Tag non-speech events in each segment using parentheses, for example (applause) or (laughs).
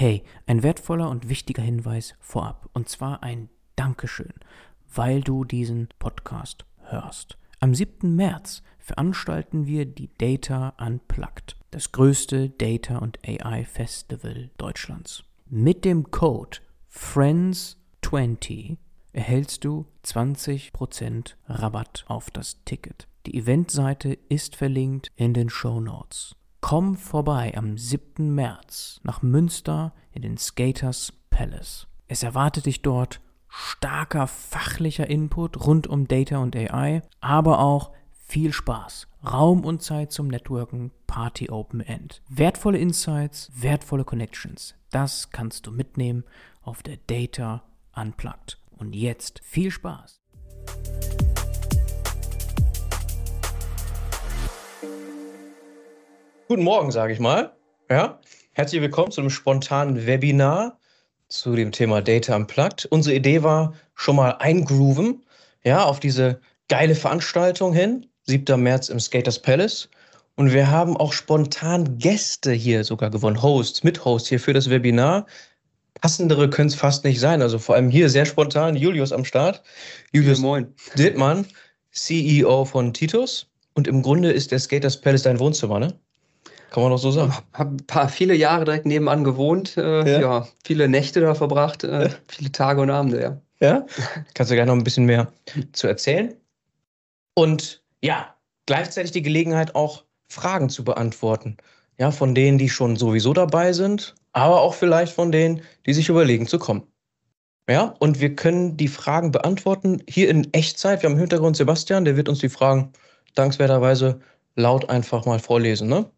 Hey, ein wertvoller und wichtiger Hinweis vorab. Und zwar ein Dankeschön, weil du diesen Podcast hörst. Am 7. März veranstalten wir die Data Unplugged, das größte Data und AI Festival Deutschlands. Mit dem Code FRIENDS20 erhältst du 20% Rabatt auf das Ticket. Die Eventseite ist verlinkt in den Show Notes. Komm vorbei am 7. März nach Münster in den Skaters Palace. Es erwartet dich dort starker fachlicher Input rund um Data und AI, aber auch viel Spaß, Raum und Zeit zum Networken, Party Open End. Wertvolle Insights, wertvolle Connections. Das kannst du mitnehmen auf der Data Unplugged. Und jetzt viel Spaß. Guten Morgen, sage ich mal. Ja, herzlich willkommen zu einem spontanen Webinar zu dem Thema Data Unplugged. Unsere Idee war schon mal eingrooven, ja, auf diese geile Veranstaltung hin, 7. März im Skaters Palace. Und wir haben auch spontan Gäste hier sogar gewonnen, Hosts, Mithosts hier für das Webinar. Passendere können es fast nicht sein. Also vor allem hier sehr spontan Julius am Start. Julius Moin. Dittmann, CEO von Titus. Und im Grunde ist der Skaters Palace dein Wohnzimmer, ne? Kann man doch so sagen. Hab ein paar viele Jahre direkt nebenan gewohnt, äh, ja. ja. viele Nächte da verbracht, äh, ja. viele Tage und Abende, ja. Ja? Kannst du gleich noch ein bisschen mehr zu erzählen? Und ja, gleichzeitig die Gelegenheit auch Fragen zu beantworten. Ja, von denen, die schon sowieso dabei sind, aber auch vielleicht von denen, die sich überlegen zu kommen. Ja, und wir können die Fragen beantworten hier in Echtzeit. Wir haben im Hintergrund Sebastian, der wird uns die Fragen dankenswerterweise laut einfach mal vorlesen. Ne?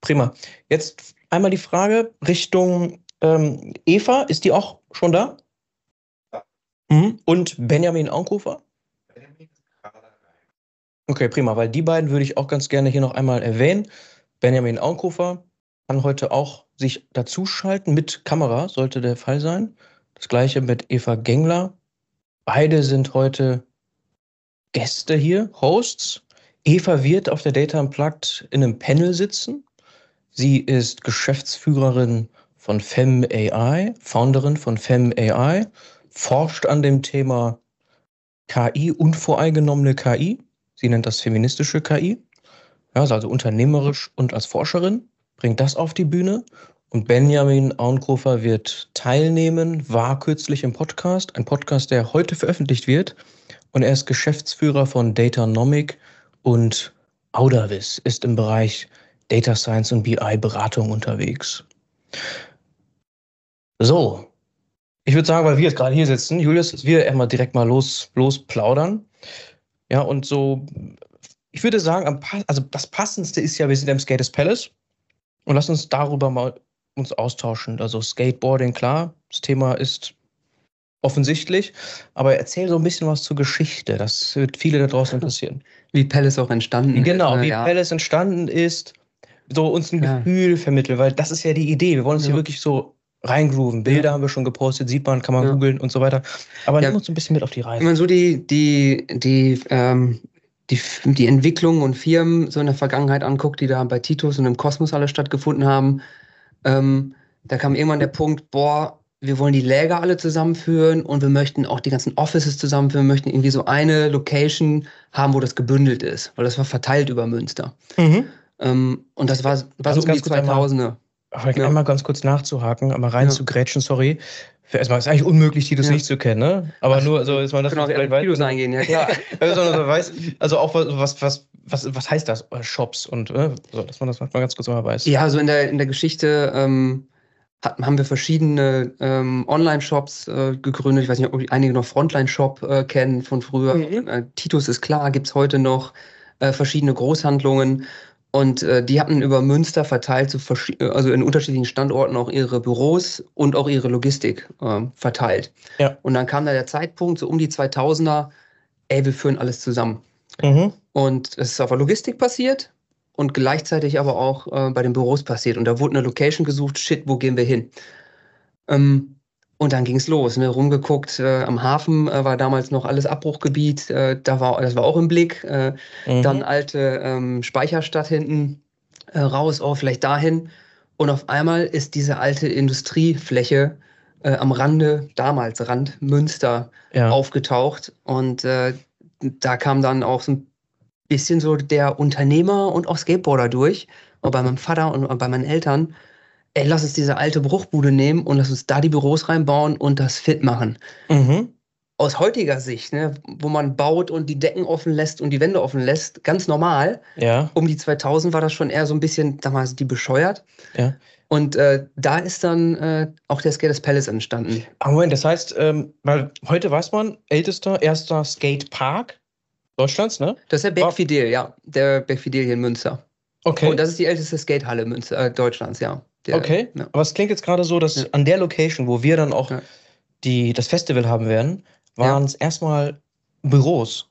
Prima. Jetzt einmal die Frage Richtung ähm, Eva. Ist die auch schon da? Ja. Mhm. Und Benjamin Aunkhofer? Benjamin ist gerade rein. Okay, prima, weil die beiden würde ich auch ganz gerne hier noch einmal erwähnen. Benjamin Aunkhofer kann heute auch sich dazuschalten mit Kamera, sollte der Fall sein. Das gleiche mit Eva Gengler. Beide sind heute Gäste hier, Hosts. Eva wird auf der Data Unplugged in einem Panel sitzen. Sie ist Geschäftsführerin von Fem AI, Founderin von Fem AI, forscht an dem Thema KI, unvoreingenommene KI. Sie nennt das feministische KI. Ja, also unternehmerisch und als Forscherin, bringt das auf die Bühne. Und Benjamin Auenkofer wird teilnehmen, war kürzlich im Podcast, ein Podcast, der heute veröffentlicht wird. Und er ist Geschäftsführer von Datanomic und Audavis, ist im Bereich Data Science und BI-Beratung unterwegs. So, ich würde sagen, weil wir jetzt gerade hier sitzen, Julius, dass wir einmal direkt mal los, los plaudern. Ja, und so, ich würde sagen, also das Passendste ist ja, wir sind im Skaters Palace und lass uns darüber mal uns austauschen. Also Skateboarding, klar, das Thema ist offensichtlich, aber erzähl so ein bisschen was zur Geschichte. Das wird viele da draußen interessieren. Wie Palace auch entstanden ist. Genau, wie ja. Palace entstanden ist so uns ein ja. Gefühl vermitteln, weil das ist ja die Idee. Wir wollen uns ja. hier wirklich so reingrooven. Bilder ja. haben wir schon gepostet, sieht man, kann man googeln und so weiter. Aber ja. nimm uns ein bisschen mit auf die Reise. Wenn man so die, die, die, ähm, die, die Entwicklungen und Firmen so in der Vergangenheit anguckt, die da bei Titus und im Kosmos alle stattgefunden haben, ähm, da kam irgendwann der Punkt, boah, wir wollen die Läger alle zusammenführen und wir möchten auch die ganzen Offices zusammenführen, wir möchten irgendwie so eine Location haben, wo das gebündelt ist, weil das war verteilt über Münster. Mhm. Ähm, und das war, war so um die 2000er. Einmal, ja. einmal ganz kurz nachzuhaken, einmal rein ja. zu grätschen, sorry. Erstmal ist eigentlich unmöglich, Titus ja. nicht zu kennen, ne? Aber Ach, nur, also ist man das genau, vielleicht weiß. Titus eingehen, ja klar. also, weiß, also auch was, was, was, was heißt das? Shops und äh, so, dass man das mal ganz kurz mal weiß. Ja, also in der, in der Geschichte ähm, haben wir verschiedene ähm, Online-Shops äh, gegründet. Ich weiß nicht, ob einige noch Frontline-Shop äh, kennen von früher. Mhm. Äh, Titus ist klar, gibt es heute noch äh, verschiedene Großhandlungen. Und äh, die hatten über Münster verteilt, zu also in unterschiedlichen Standorten auch ihre Büros und auch ihre Logistik äh, verteilt. Ja. Und dann kam da der Zeitpunkt, so um die 2000er, ey, wir führen alles zusammen. Mhm. Und es ist auf der Logistik passiert und gleichzeitig aber auch äh, bei den Büros passiert. Und da wurde eine Location gesucht, shit, wo gehen wir hin? Ähm, und dann ging es los, ne? rumgeguckt. Äh, am Hafen äh, war damals noch alles Abbruchgebiet. Äh, da war, das war auch im Blick. Äh, mhm. Dann alte ähm, Speicherstadt hinten äh, raus, auch vielleicht dahin. Und auf einmal ist diese alte Industriefläche äh, am Rande, damals Rand Münster, Ja. aufgetaucht. Und da kam dann auch so ein bisschen so der Unternehmer und auch Skateboarder durch. Und bei meinem Vater und bei meinen Eltern, ey, lass uns diese alte Bruchbude nehmen und lass uns da die Büros reinbauen und das fit machen. Mhm. Aus heutiger Sicht, ne, wo man baut und die Decken offen lässt und die Wände offen lässt, ganz normal. Ja. Um die 2000 war das schon eher so ein bisschen, damals die bescheuert. Ja. Und äh, da ist dann äh, auch der Skaters Palace entstanden. Aber Moment, das heißt, ähm, weil heute weiß man, ältester, erster Skatepark Deutschlands, ne? Das ist der War- Berg Fidel, ja. Der Berg Fidel hier in Münster. Okay. Und das ist die älteste Skatehalle Münster, äh, Deutschlands, ja. Der, okay. Ja. Aber es klingt jetzt gerade so, dass Ja. an der Location, wo wir dann auch Ja. die, das Festival haben werden, waren es erstmal Büros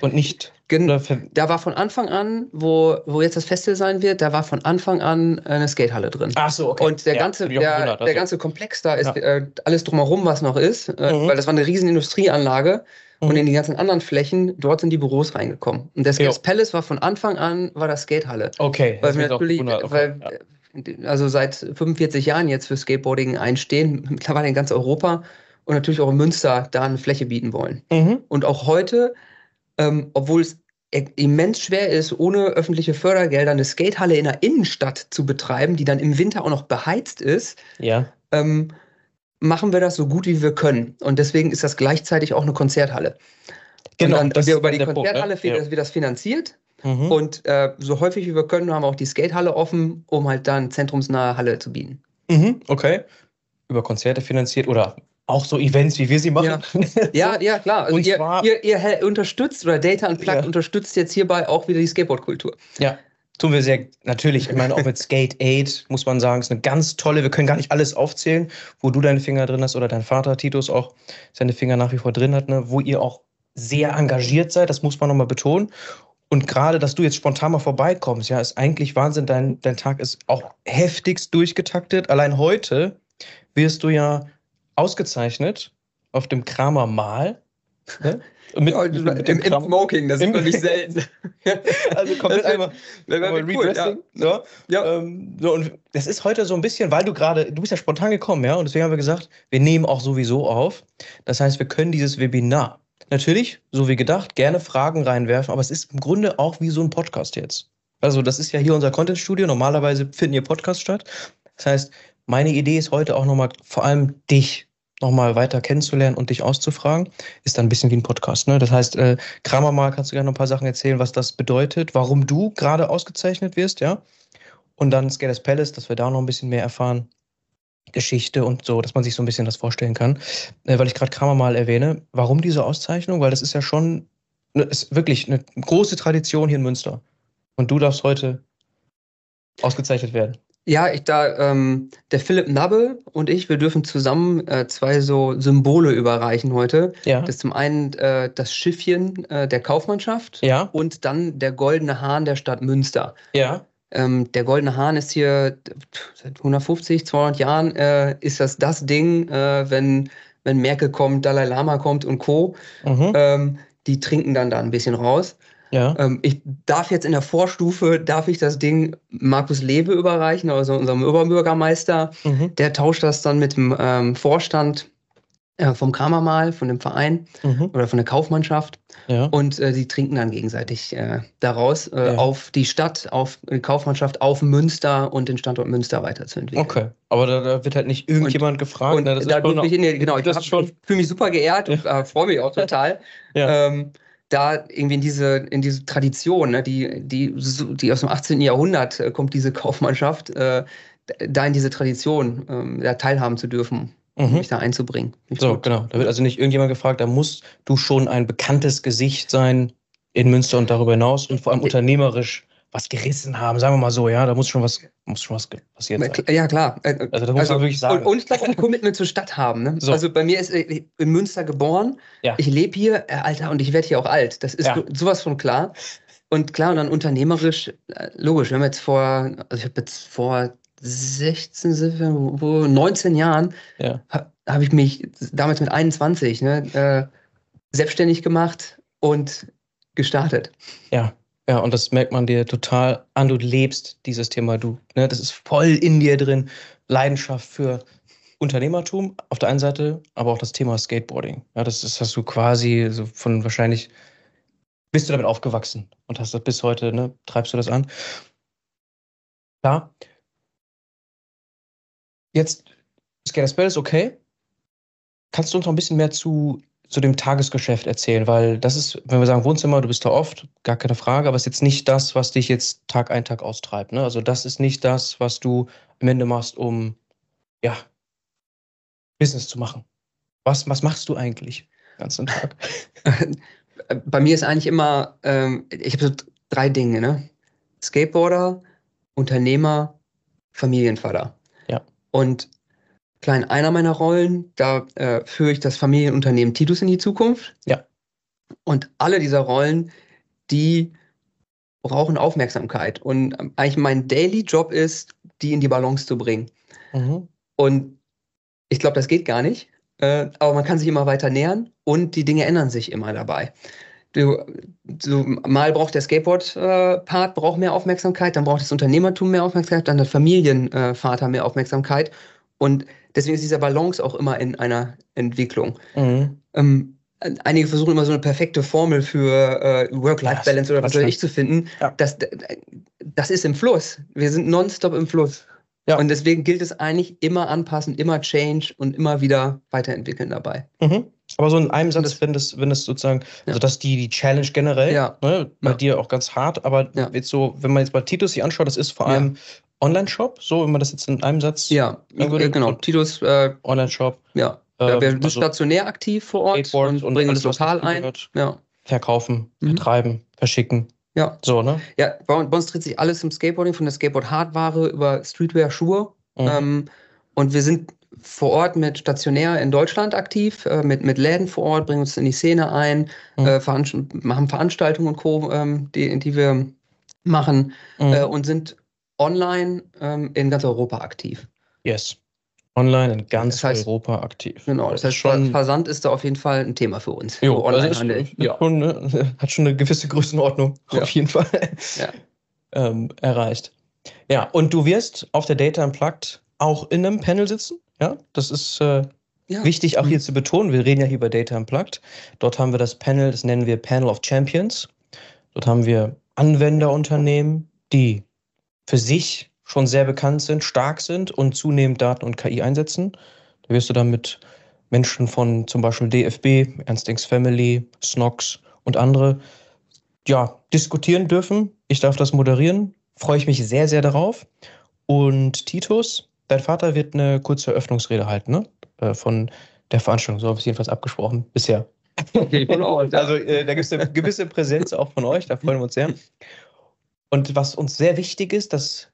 und nicht. Gen da war von Anfang an, wo, wo jetzt das Festival sein wird, da war von Anfang an eine Skatehalle drin. Ach so, okay. Und der ganze, der, gewundert, der also. ganze Komplex da ist äh, alles drumherum, was noch ist, äh, Mhm. weil das war eine riesen Industrieanlage und Mhm. in die ganzen anderen Flächen, dort sind die Büros reingekommen. Und der Skaters Jo. Palace war von Anfang an, war das Skatehalle. Okay. Weil das natürlich, okay, weil, ja. Also seit 45 Jahren jetzt für Skateboarding einstehen, mittlerweile in ganz Europa und natürlich auch in Münster da eine Fläche bieten wollen. Mhm. Und auch heute, ähm, obwohl es e- immens schwer ist, ohne öffentliche Fördergelder eine Skatehalle in der Innenstadt zu betreiben, die dann im Winter auch noch beheizt ist, Ja. ähm, machen wir das so gut wie wir können. Und deswegen ist das gleichzeitig auch eine Konzerthalle. Genau, und dann, das wir über die der Punkt, ne? Konzerthalle Ja. wird das finanziert. Mhm. Und äh, so häufig wie wir können, haben wir auch die Skatehalle offen, um halt dann zentrumsnahe Halle zu bieten. Mhm. Okay. Über Konzerte finanziert oder auch so Events, wie wir sie machen. Ja, ja, klar. Also Und ihr, zwar- ihr, ihr unterstützt oder Data Unplugged Ja. unterstützt jetzt hierbei auch wieder die Skateboardkultur. Ja, tun wir sehr natürlich. Ich meine, auch mit Skate 8 muss man sagen, ist eine ganz tolle. Wir können gar nicht alles aufzählen, wo du deine Finger drin hast oder dein Vater Titus auch seine Finger nach wie vor drin hat, ne? wo ihr auch sehr engagiert seid. Das muss man nochmal betonen. Und gerade, dass du jetzt spontan mal vorbeikommst, ja, ist eigentlich Wahnsinn. Dein, dein Tag ist auch heftigst durchgetaktet. Allein heute wirst du ja ausgezeichnet auf dem Kramer Mal. Ne? (laughs) Mit, mit, mit dem Kramer- Smoking, das Im- wirklich (laughs) selten. (laughs) also komplett einmal aber cool, ja. Redressing. So. Ja. Ähm, so, und das ist heute so ein bisschen, weil du gerade, du bist ja spontan gekommen, ja, und deswegen haben wir gesagt, wir nehmen auch sowieso auf. Das heißt, wir können dieses Webinar natürlich, so wie gedacht, gerne Fragen reinwerfen, aber es ist im Grunde auch wie so ein Podcast jetzt. Also, das ist ja hier unser Content-Studio. Normalerweise finden hier Podcasts statt. Das heißt, meine Idee ist heute auch nochmal vor allem dich nochmal weiter kennenzulernen und dich auszufragen. Ist dann ein bisschen wie ein Podcast. Ne? Das heißt, äh, Kramer mal, kannst du gerne noch ein paar Sachen erzählen, was das bedeutet, warum du gerade ausgezeichnet wirst, ja? Und dann Skaters Palace, dass wir da noch ein bisschen mehr erfahren. Geschichte und so, dass man sich so ein bisschen das vorstellen kann. Äh, weil ich gerade Kramer mal erwähne, warum diese Auszeichnung? Weil das ist ja schon, ne, ist wirklich eine große Tradition hier in Münster. Und du darfst heute ausgezeichnet werden. Ja, ich da, ähm, der Philipp Nabbe und ich, wir dürfen zusammen äh, zwei so Symbole überreichen heute. Ja. Das ist zum einen äh, das Schiffchen äh, der Kaufmannschaft ja. und dann der goldene Hahn der Stadt Münster. Ja. Ähm, der goldene Hahn ist hier seit 150, 200 Jahren, äh, ist das das Ding, äh, wenn, wenn Merkel kommt, Dalai Lama kommt und Co. Mhm. Ähm, die trinken dann da ein bisschen raus. ja. Ähm, ich darf jetzt in der Vorstufe, darf ich das Ding Markus Lebe überreichen, also unserem Oberbürgermeister. Mhm. Der tauscht das dann mit dem ähm, Vorstand äh, vom Kramermal, von dem Verein Mhm. oder von der Kaufmannschaft. Ja. Und äh, die trinken dann gegenseitig äh, daraus äh, Ja. auf die Stadt, auf die Kaufmannschaft, auf Münster und den Standort Münster weiterzuentwickeln. Okay. Aber da, da wird halt nicht irgendjemand gefragt. Und ne? Das da ist ich, nee, genau, ich, ich fühle mich super geehrt und äh, freue mich auch total. (laughs) Ja. Ähm, da irgendwie in diese, in diese Tradition, ne, die, die, die aus dem 18. Jahrhundert kommt, diese Kaufmannschaft, da in diese Tradition ähm, da teilhaben zu dürfen, Mhm. mich da einzubringen. So, gut. genau. Da wird also nicht irgendjemand gefragt, da musst du schon ein bekanntes Gesicht sein in Münster und darüber hinaus und vor allem unternehmerisch was gerissen haben, sagen wir mal so, ja, da muss schon was, muss schon was passiert sein. Ja, klar. Äh, Also das muss man wirklich sagen. Und, und ich glaube auch ein Commitment zur Stadt haben. Ne? So. Also bei mir ist äh, in Münster geboren. Ja. Ich lebe hier, äh, Alter, und ich werde hier auch alt. Das ist Ja. sowas von klar. Und klar, und dann unternehmerisch, äh, logisch, wir haben jetzt vor, also ich habe jetzt vor 16, 17, wo- wo- 19 Jahren, Ja. ha, habe ich mich damals mit 21 ne, äh, selbstständig gemacht und gestartet. Ja. Ja, und das merkt man dir total an. Du lebst dieses Thema, du, ne, das ist voll in dir drin. Leidenschaft für Unternehmertum auf der einen Seite, aber auch das Thema Skateboarding. Ja, das ist, hast du quasi so von wahrscheinlich bist du damit aufgewachsen und hast das bis heute, ne, treibst du das an. Klar. Jetzt, Skater Spell ist okay. Kannst du uns noch ein bisschen mehr zu, zu dem Tagesgeschäft erzählen? Weil das ist, wenn wir sagen Wohnzimmer, du bist da oft, gar keine Frage, aber es ist jetzt nicht das, was dich jetzt Tag ein, Tag austreibt. Ne? Also das ist nicht das, was du am Ende machst, um ja, Business zu machen. Was, was machst du eigentlich den ganzen Tag? (laughs) Bei mir ist eigentlich immer, ähm, ich habe so drei Dinge, ne? Skateboarder, Unternehmer, Familienvater. Und klein einer meiner Rollen, da äh, führe ich das Familienunternehmen Titus in die Zukunft. Ja. Und alle dieser Rollen, die brauchen Aufmerksamkeit. Und ähm, eigentlich mein Daily Job ist, die in die Balance zu bringen. Mhm. Und ich glaube, das geht gar nicht. Äh, aber man kann sich immer weiter nähern und die Dinge ändern sich immer dabei. Du, du, mal braucht der Skateboard-Part äh, braucht mehr Aufmerksamkeit, dann braucht das Unternehmertum mehr Aufmerksamkeit, dann der Familienvater mehr Aufmerksamkeit. Und deswegen ist dieser Balance auch immer in einer Entwicklung. Mhm. Ähm, einige versuchen immer so eine perfekte Formel für äh, Work-Life-Balance oder was weiß ich zu finden. Ja. Das, das ist im Fluss. Wir sind nonstop im Fluss. Ja. Und deswegen gilt es eigentlich immer anpassen, immer change und immer wieder weiterentwickeln dabei. Mhm. Aber so in einem Satz, wenn das, wenn das sozusagen, Ja. also dass die, die Challenge generell, Ja. ne, bei Ja. dir auch ganz hart, aber jetzt so, wenn man jetzt bei Titus sich anschaut, das ist vor allem Online-Shop, so, wenn man das jetzt in einem Satz, Ja, äh, genau. Titus, äh, Online-Shop, ja. Ja, wir sind also stationär aktiv vor Ort Skateboard und, und bringen alles, das lokal ein. Ja. verkaufen, Mhm. vertreiben, verschicken, Ja. so, ne? ja, bei, uns- dreht sich alles im Skateboarding, von der Skateboard-Hardware über Streetwear, Schuhe. Mhm. Ähm, und wir sind vor Ort mit stationär in Deutschland aktiv, äh, mit, mit Läden vor Ort, bringen uns in die Szene ein, Mhm. äh, veranst machen Veranstaltungen und Co., ähm, die, die wir machen Mhm. äh, und sind online ähm, in ganz Europa aktiv. yes. Online in ganz Das heißt- Europa aktiv. Genau, das heißt, schon, Versand ist da auf jeden Fall ein Thema für uns. jo, So also ist, Onlinehandel. ist schon, ne, (laughs) hat schon eine gewisse Größenordnung, Ja. auf jeden Fall, (laughs) Ja. ähm, erreicht. Ja, und du wirst auf der Data Unplugged auch in einem Panel sitzen, ja? Das ist äh, Ja. wichtig auch Mhm. hier zu betonen. Wir reden ja hier über Data Unplugged. Dort haben wir das Panel, das nennen wir Panel of Champions. Dort haben wir Anwenderunternehmen, die für sich schon sehr bekannt sind, stark sind und zunehmend Daten und KI einsetzen. Da wirst du dann mit Menschen von zum Beispiel DFB, Ernst Young's Family, Snox und andere ja, diskutieren dürfen. Ich darf das moderieren. Freue ich mich sehr, sehr darauf. Und Titus, dein Vater wird eine kurze Eröffnungsrede halten, ne? Äh, Von der Veranstaltung. So habe ich es jedenfalls abgesprochen bisher. (laughs) Okay. Also äh, da gibt es eine gewisse Präsenz auch von euch, da freuen wir uns sehr. Und was uns sehr wichtig ist, das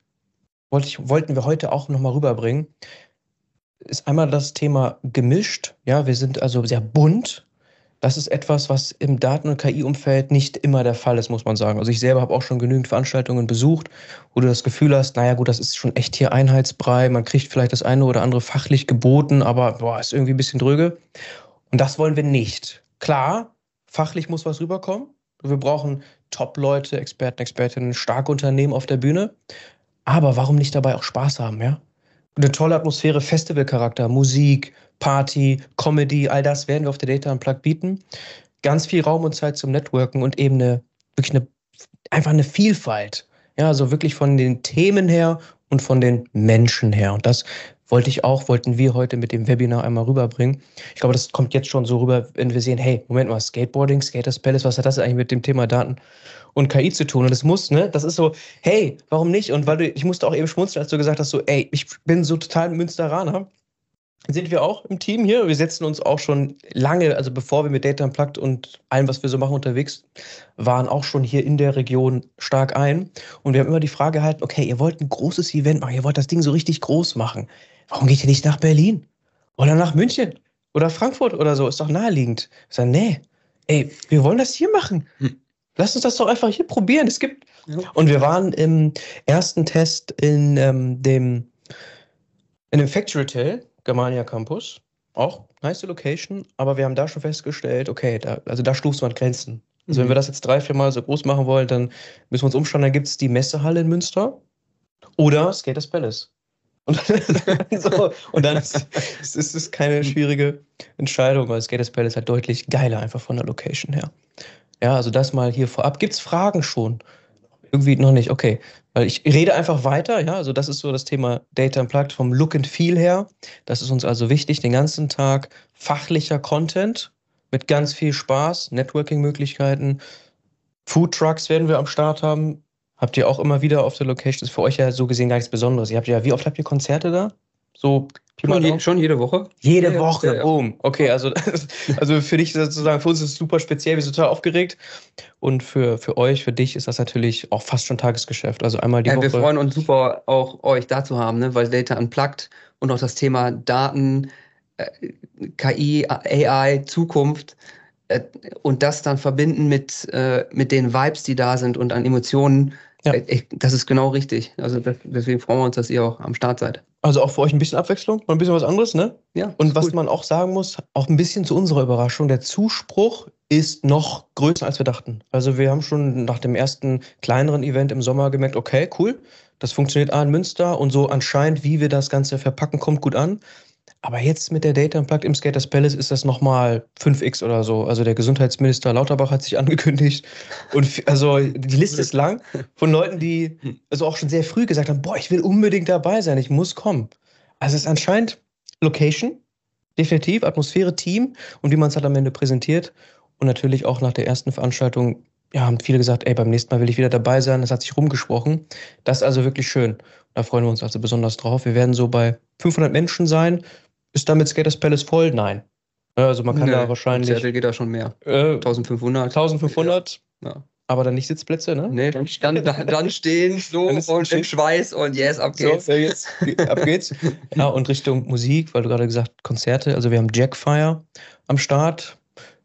wollte ich, wollten wir heute auch nochmal rüberbringen, ist einmal das Thema gemischt. Ja, wir sind also sehr bunt. Das ist etwas, was im Daten- und KI-Umfeld nicht immer der Fall ist, muss man sagen. Also ich selber habe auch schon genügend Veranstaltungen besucht, wo du das Gefühl hast, naja gut, das ist schon echt hier Einheitsbrei, man kriegt vielleicht das eine oder andere fachlich geboten, aber boah, ist irgendwie ein bisschen dröge. Und das wollen wir nicht. Klar, fachlich muss was rüberkommen. Wir brauchen Top-Leute, Experten, Expertinnen, starke Unternehmen auf der Bühne. Aber warum nicht dabei auch Spaß haben, ja? Eine tolle Atmosphäre, Festivalcharakter, Musik, Party, Comedy, all das werden wir auf der Data Unplugged bieten. Ganz viel Raum und Zeit zum Networken und eben eine, wirklich eine, einfach eine Vielfalt. Ja, also wirklich von den Themen her und von den Menschen her. Und das wollte ich auch, wollten wir heute mit dem Webinar einmal rüberbringen. Ich glaube, das kommt jetzt schon so rüber, wenn wir sehen, hey, Moment mal, Skateboarding, Skaters Palace, was hat das eigentlich mit dem Thema Daten und KI zu tun? Und es muss, ne, das ist so, hey, warum nicht? Und weil du, ich musste auch eben schmunzeln, als du gesagt hast, so, ey, ich bin so total Münsteraner. Sind wir auch im Team hier. Wir setzen uns auch schon lange, also bevor wir mit Data Unplugged und allem, was wir so machen, unterwegs waren, auch schon hier in der Region stark ein. Und wir haben immer die Frage gehalten, okay, ihr wollt ein großes Event machen, ihr wollt das Ding so richtig groß machen. Warum geht ihr nicht nach Berlin? Oder nach München? Oder Frankfurt oder so? Ist doch naheliegend. Ich sage, nee, ey, wir wollen das hier machen. Hm. Lass uns das doch einfach hier probieren. Es gibt. Ja. Und wir waren im ersten Test in ähm, dem in dem Factory Hotel, Germania Campus. Auch nice Location, aber wir haben da schon festgestellt, okay, da, also da stoßt man Grenzen. Also, wenn wir das jetzt drei, vier Mal so groß machen wollen, dann müssen wir uns umschauen. Dann gibt es die Messehalle in Münster oder Skaters Palace. Und, (laughs) so, und dann ist, ist, ist es keine schwierige Entscheidung, weil Skaters Palace halt deutlich geiler einfach von der Location her. Ja, also das mal hier vorab. Gibt es Fragen schon? Irgendwie noch nicht, okay. Weil ich rede einfach weiter, ja. Also das ist so das Thema Data Unplugged vom Look and Feel her. Das ist uns also wichtig, den ganzen Tag fachlicher Content mit ganz viel Spaß, Networking-Möglichkeiten. Food Trucks werden wir am Start haben. Habt ihr auch immer wieder auf der Location? Ist für euch ja so gesehen gar nichts Besonderes. Ihr habt ja, wie oft habt ihr Konzerte da? So schon, je, schon, jede Woche. Jede ja, Woche, ja, boom. Okay, also, (laughs) also für dich sozusagen, für uns ist es super speziell, wir sind total aufgeregt. Und für, für euch, für dich ist das natürlich auch fast schon Tagesgeschäft. Also einmal die ja, Woche. Wir freuen uns super, auch euch da zu haben, ne? weil Data Unplugged und auch das Thema Daten, äh, KI, AI, Zukunft äh, und das dann verbinden mit, äh, mit den Vibes, die da sind und an Emotionen ja. Ich, das ist genau richtig. Also deswegen freuen wir uns, dass ihr auch am Start seid. Also auch für euch ein bisschen Abwechslung, mal ein bisschen was anderes, ne? Ja. Und was gut. man auch sagen muss, auch ein bisschen zu unserer Überraschung, der Zuspruch ist noch größer, als wir dachten. Also wir haben schon nach dem ersten kleineren Event im Sommer gemerkt, okay, cool, das funktioniert A in Münster und so anscheinend, wie wir das Ganze verpacken, kommt gut an. Aber jetzt mit der Data Unplugged im Skaters Palace ist das nochmal 5x oder so. Also der Gesundheitsminister Lauterbach hat sich (laughs) angekündigt. Und also die Liste ist lang von Leuten, die also auch schon sehr früh gesagt haben, boah, ich will unbedingt dabei sein, ich muss kommen. Also es ist anscheinend Location, definitiv, Atmosphäre, Team und wie man es halt am Ende präsentiert. Und natürlich auch nach der ersten Veranstaltung, ja, haben viele gesagt, ey, beim nächsten Mal will ich wieder dabei sein. Das hat sich rumgesprochen. Das ist also wirklich schön. Da freuen wir uns also besonders drauf. Wir werden so bei 500 Menschen sein. Ist damit Skaters Palace voll? Nein. Also man kann nee, da wahrscheinlich. Seattle geht da schon mehr. Äh, 1500. 1500. Ja. Aber dann nicht Sitzplätze, ne? Nee, dann, dann, dann stehen so und im Schweiß und yes, ab geht's. So, jetzt, ab geht's. (laughs) Ja, und Richtung Musik, weil du gerade gesagt Konzerte. Also wir haben Jackfire am Start.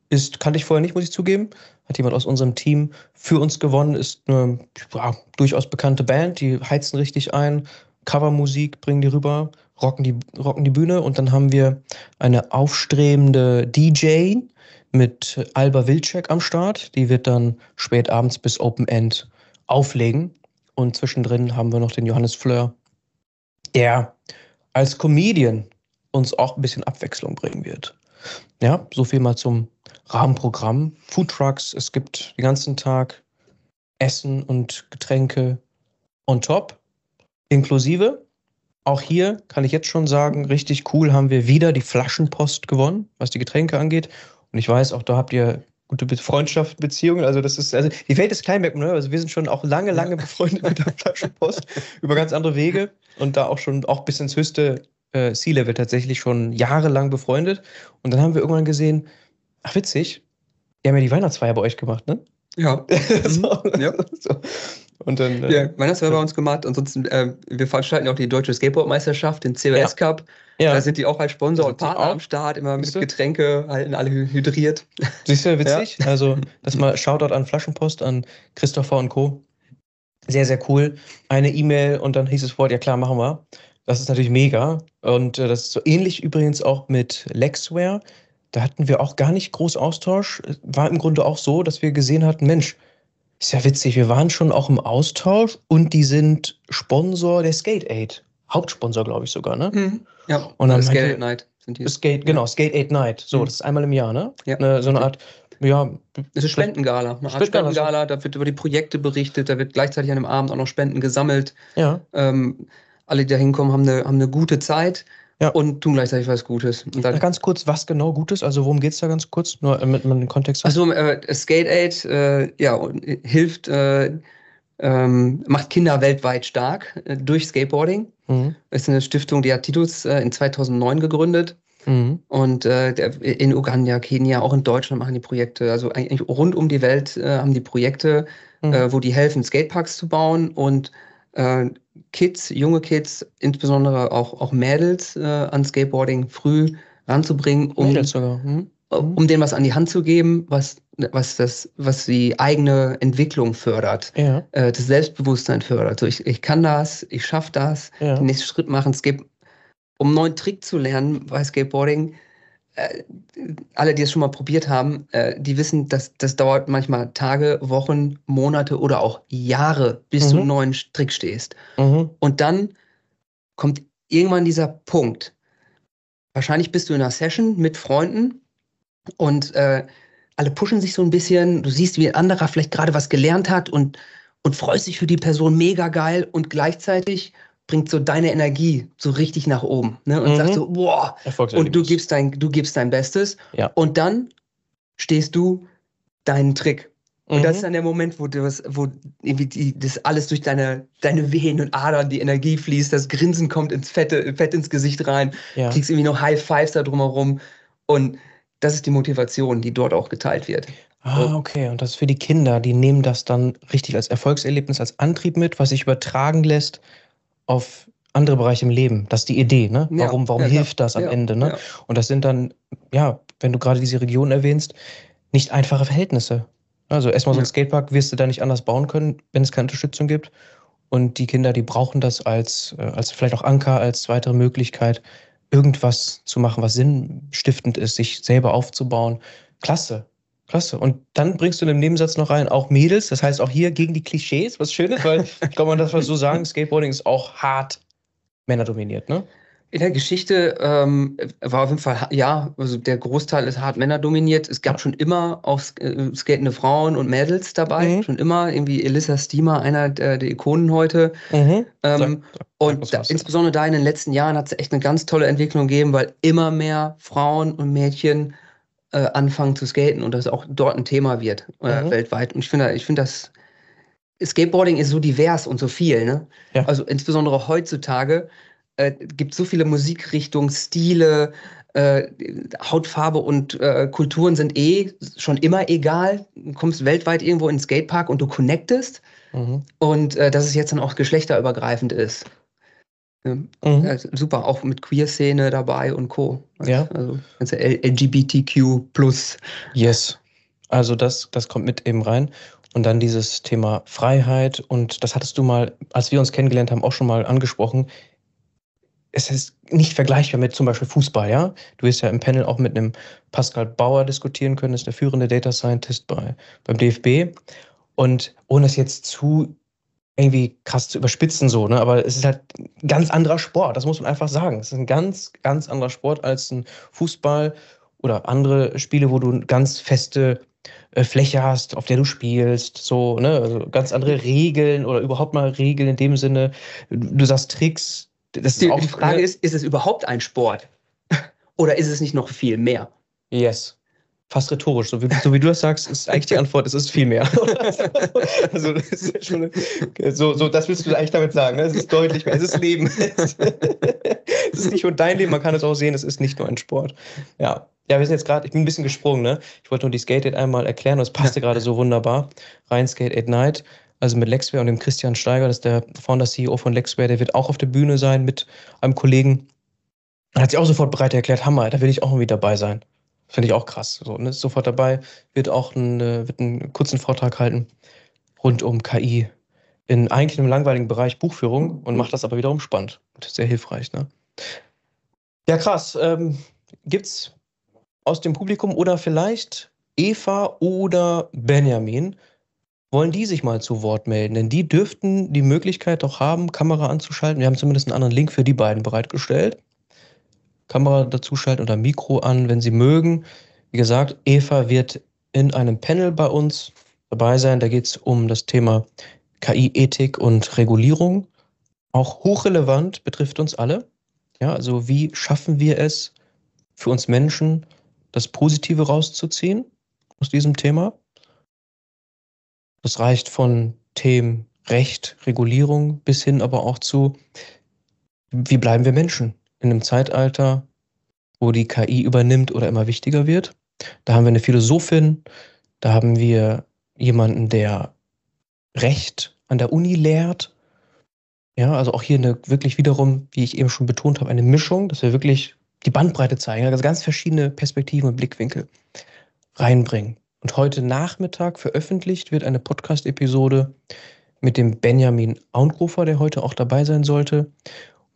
Ist, kannte ich vorher nicht, muss ich zugeben. Hat jemand aus unserem Team für uns gewonnen. Ist eine ja, durchaus bekannte Band. Die heizen richtig ein. Covermusik bringen die rüber rocken die, rocken die Bühne und dann haben wir eine aufstrebende DJ mit Alba Wilczek am Start. Die wird dann spät abends bis Open End auflegen. Und zwischendrin haben wir noch den Johannes Fleur, der als Comedian uns auch ein bisschen Abwechslung bringen wird. Ja, so viel mal zum Rahmenprogramm. Food Trucks, es gibt den ganzen Tag Essen und Getränke on top, inklusive. Auch hier kann ich jetzt schon sagen, richtig cool haben wir wieder die Flaschenpost gewonnen, was die Getränke angeht. Und ich weiß, auch da habt ihr gute Freundschaft, Beziehungen. Also das ist, also die Welt ist klein, merkt ne? Also wir sind schon auch lange, lange befreundet mit der Flaschenpost (laughs) über ganz andere Wege und da auch schon auch bis ins höchste äh, C-Level tatsächlich schon jahrelang befreundet. Und dann haben wir irgendwann gesehen, ach witzig, die haben ja die Weihnachtsfeier bei euch gemacht, ne? Ja. (laughs) so, ja. So. Und dann, äh, ja, Weihnachtsfeier bei uns gemacht. Ansonsten, äh, wir veranstalten auch die Deutsche Skateboardmeisterschaft, den COS ja. Cup. Ja. Da sind die auch als Sponsor und Partner am Start, immer mit Getränke, halten alle hydriert. Siehst du, (laughs) witzig. Ja. Also, das (laughs) mal Shoutout an Flaschenpost, an Christopher und Co. Sehr, sehr cool. Eine E-Mail und dann hieß es vor, ja klar, machen wir. Das ist natürlich mega. Und äh, das ist so ähnlich übrigens auch mit Lexware. Da hatten wir auch gar nicht groß Austausch. War im Grunde auch so, dass wir gesehen hatten, Mensch, ist ja witzig, wir waren schon auch im Austausch und die sind Sponsor der Skate Aid. Hauptsponsor, glaube ich sogar, ne? Mhm. Ja, und dann Skate Aid Night sind die. Skate, genau, Skate Aid Night. So, mhm. das ist einmal im Jahr, ne? Ja. Eine, so eine Art, ja. Das ist Spendengala. Eine Art Spendengala, da wird über die Projekte berichtet, da wird gleichzeitig an dem Abend auch noch Spenden gesammelt. Ja. Ähm, alle, die da hinkommen, haben eine, haben eine gute Zeit. Ja. Und tun gleichzeitig was Gutes. Dann, ganz kurz, was genau Gutes? Also worum geht es da ganz kurz? Nur damit man den Kontext hat. Also äh, Skate Aid äh, ja, hilft, äh, ähm, macht Kinder weltweit stark äh, durch Skateboarding. Mhm. Ist eine Stiftung, die hat Titus äh, in 2009 gegründet. Mhm. Und äh, in Uganda, Kenia, auch in Deutschland machen die Projekte. Also eigentlich rund um die Welt haben die Projekte, mhm. wo die helfen, Skateparks zu bauen und Kids, junge Kids, insbesondere auch, auch Mädels äh, an Skateboarding früh ranzubringen, um, sogar. Hm? um denen was an die Hand zu geben, was, was, das, was die eigene Entwicklung fördert, ja. äh, das Selbstbewusstsein fördert. So, ich, ich kann das, ich schaffe das, ja. den nächsten Schritt machen. Es gibt, um einen neuen Trick zu lernen bei Skateboarding, äh, alle, die es schon mal probiert haben, äh, die wissen, dass das dauert manchmal Tage, Wochen, Monate oder auch Jahre, bis mhm. du einen neuen Trick stehst. Mhm. Und dann kommt irgendwann dieser Punkt. Wahrscheinlich bist du in einer Session mit Freunden und äh, alle pushen sich so ein bisschen. Du siehst, wie ein anderer vielleicht gerade was gelernt hat und, und freust dich für die Person mega geil und gleichzeitig bringt so deine Energie so richtig nach oben ne? und mhm. sagst so, boah, und du gibst dein, du gibst dein Bestes ja. und dann stehst du deinen Trick. Und mhm. das ist dann der Moment, wo, das, wo irgendwie die, das alles durch deine, deine Venen und Adern, die Energie fließt, das Grinsen kommt ins Fette, Fett ins Gesicht rein, ja. kriegst irgendwie noch High Fives da drumherum und das ist die Motivation, die dort auch geteilt wird. Ah, okay. Und das ist für die Kinder, die nehmen das dann richtig als Erfolgserlebnis, als Antrieb mit, was sich übertragen lässt auf andere Bereiche im Leben. Das ist die Idee, ne? Ja, warum warum ja, hilft das am ja, Ende, ne? Und das sind dann, ja, wenn du gerade diese Region erwähnst, nicht einfache Verhältnisse. Also erstmal so ein Skatepark wirst du da nicht anders bauen können, wenn es keine Unterstützung gibt. Und die Kinder, die brauchen das als, äh, als vielleicht auch Anker, als weitere Möglichkeit, irgendwas zu machen, was sinnstiftend ist, sich selber aufzubauen. Klasse. Klasse. Und dann bringst du in dem Nebensatz noch rein, auch Mädels. Das heißt auch hier gegen die Klischees, was Schönes, weil, (laughs) kann man das mal so sagen, Skateboarding ist auch hart männerdominiert, ne? In der Geschichte ähm, war auf jeden Fall, ja, also der Großteil ist hart männerdominiert. Es gab schon immer auch äh, skatende Frauen und Mädels dabei. Mhm. Schon immer. Irgendwie Elissa Steamer, einer der, der Ikonen heute. Mhm. Ähm, sag, und da, insbesondere da in den letzten Jahren hat es echt eine ganz tolle Entwicklung gegeben, weil immer mehr Frauen und Mädchen äh, anfangen zu skaten und das auch dort ein Thema wird äh, mhm. weltweit. Und ich finde, ich finde das Skateboarding ist so divers und so viel. Ne? Ja. Also insbesondere heutzutage äh, gibt so viele Musikrichtungen, Stile, äh, Hautfarbe und äh, Kulturen sind eh schon immer egal. Du kommst weltweit irgendwo in den Skatepark und du connectest. Mhm. Und äh, dass es jetzt dann auch geschlechterübergreifend ist. Mhm. Also super, auch mit Queer-Szene dabei und Co. Ja. Also LGBTQ plus. Yes. Also das, das kommt mit eben rein. Und dann dieses Thema Freiheit. Und das hattest du mal, als wir uns kennengelernt haben, auch schon mal angesprochen. Es ist nicht vergleichbar mit zum Beispiel Fußball, ja? Du wirst ja im Panel auch mit einem Pascal Bauer diskutieren können, ist der führende Data Scientist bei, beim DFB. Und ohne es jetzt zu irgendwie krass zu überspitzen so, ne? Aber es ist halt ein ganz anderer Sport, das muss man einfach sagen. Es ist ein ganz, ganz anderer Sport als ein Fußball oder andere Spiele, wo du ganz feste äh, Fläche hast, auf der du spielst, so, ne? Also ganz andere Regeln oder überhaupt mal Regeln in dem Sinne. Du sagst Tricks. Das die, ist auch, die Frage ne? ist, ist es überhaupt ein Sport? (laughs) oder ist es nicht noch viel mehr? Yes fast rhetorisch. So wie, so wie, du das sagst, ist eigentlich die Antwort, es ist viel mehr. (laughs) also, das schon, so, so, das willst du eigentlich damit sagen. Ne? Es ist deutlich mehr. Es ist Leben. (laughs) es ist nicht nur dein Leben, man kann es auch sehen, es ist nicht nur ein Sport. Ja. Ja, wir sind jetzt gerade, ich bin ein bisschen gesprungen, ne? Ich wollte nur die Skate Aid einmal erklären und es passte gerade so wunderbar. Rein Skate Aid Night, also mit Lexware und dem Christian Steiger, das ist der Founder CEO von Lexware, der wird auch auf der Bühne sein mit einem Kollegen. Er hat sich auch sofort bereit erklärt, Hammer, da will ich auch irgendwie dabei sein. Finde ich auch krass. So, ne? Ist sofort dabei, wird auch einen, äh, wird einen kurzen Vortrag halten rund um KI in eigentlich einem langweiligen Bereich Buchführung und macht das aber wiederum spannend und sehr hilfreich. Ne? Ja, krass. Ähm, es aus dem Publikum oder vielleicht Eva oder Benjamin, wollen die sich mal zu Wort melden? Denn die dürften die Möglichkeit doch haben, Kamera anzuschalten. Wir haben zumindest einen anderen Link für die beiden bereitgestellt. Kamera dazuschalten oder Mikro an, wenn Sie mögen. Wie gesagt, Eva wird in einem Panel bei uns dabei sein. Da geht es um das Thema KI-Ethik und Regulierung. Auch hochrelevant betrifft uns alle. Ja, also wie schaffen wir es für uns Menschen, das Positive rauszuziehen aus diesem Thema? Das reicht von Themen Recht, Regulierung bis hin aber auch zu, wie bleiben wir Menschen? In einem Zeitalter, wo die KI übernimmt oder immer wichtiger wird. Da haben wir eine Philosophin, da haben wir jemanden, der Recht an der Uni lehrt. Ja, also auch hier eine wirklich wiederum, wie ich eben schon betont habe, eine Mischung, dass wir wirklich die Bandbreite zeigen, also ganz verschiedene Perspektiven und Blickwinkel reinbringen. Und heute Nachmittag veröffentlicht wird eine Podcast-Episode mit dem Benjamin Aungrofer, der heute auch dabei sein sollte.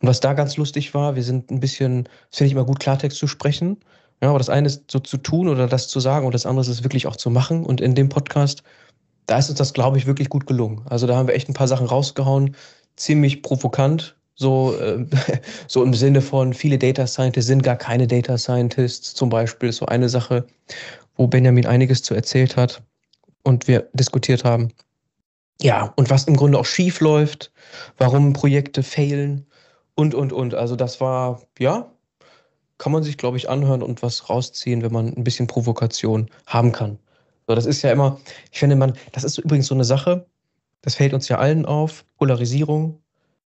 Und was da ganz lustig war, wir sind ein bisschen, es finde ich immer gut, Klartext zu sprechen. Ja, aber das eine ist so zu tun oder das zu sagen und das andere ist wirklich auch zu machen. Und in dem Podcast, da ist uns das, glaube ich, wirklich gut gelungen. Also da haben wir echt ein paar Sachen rausgehauen, ziemlich provokant, so, äh, (laughs) so im Sinne von, viele Data Scientists sind gar keine Data Scientists, zum Beispiel, so eine Sache, wo Benjamin einiges zu erzählt hat und wir diskutiert haben. Ja, und was im Grunde auch schief läuft, warum Projekte failen und, und, und. Also das war, ja, kann man sich, glaube ich, anhören und was rausziehen, wenn man ein bisschen Provokation haben kann. So, das ist ja immer, ich finde man, das ist übrigens so eine Sache, das fällt uns ja allen auf, Polarisierung,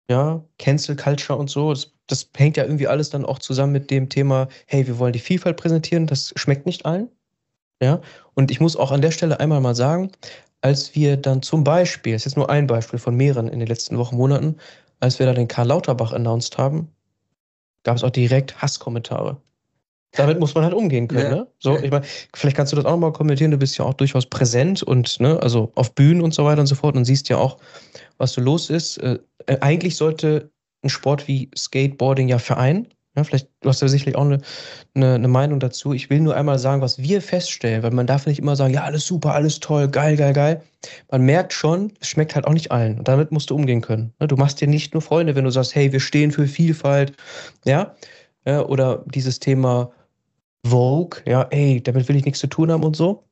ja, Cancel Culture und so, das, das hängt ja irgendwie alles dann auch zusammen mit dem Thema, hey, wir wollen die Vielfalt präsentieren, das schmeckt nicht allen. Ja, und ich muss auch an der Stelle einmal mal sagen, als wir dann zum Beispiel, das ist jetzt nur ein Beispiel von mehreren in den letzten Wochen, Monaten, als wir da den Karl Lauterbach announced haben, gab es auch direkt Hasskommentare. Damit muss man halt umgehen können. Ja. Ne? So, ich meine, vielleicht kannst du das auch nochmal kommentieren. Du bist ja auch durchaus präsent und ne, also auf Bühnen und so weiter und so fort und siehst ja auch, was so los ist. Äh, eigentlich sollte ein Sport wie Skateboarding ja vereinen. Ja, vielleicht, du hast ja sicherlich auch eine, eine, eine, Meinung dazu. Ich will nur einmal sagen, was wir feststellen, weil man darf nicht immer sagen, ja, alles super, alles toll, geil, geil, geil. Man merkt schon, es schmeckt halt auch nicht allen. Und damit musst du umgehen können. Ne, du machst dir nicht nur Freunde, wenn du sagst, hey, wir stehen für Vielfalt, ja, ja oder dieses Thema Vogue, ja, ey, damit will ich nichts zu tun haben und so.